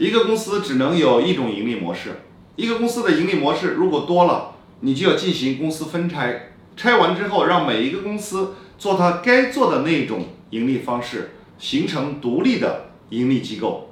一个公司只能有一种盈利模式，一个公司的盈利模式如果多了，你就要进行公司分拆，拆完之后让每一个公司做它该做的那种盈利方式，形成独立的盈利机构。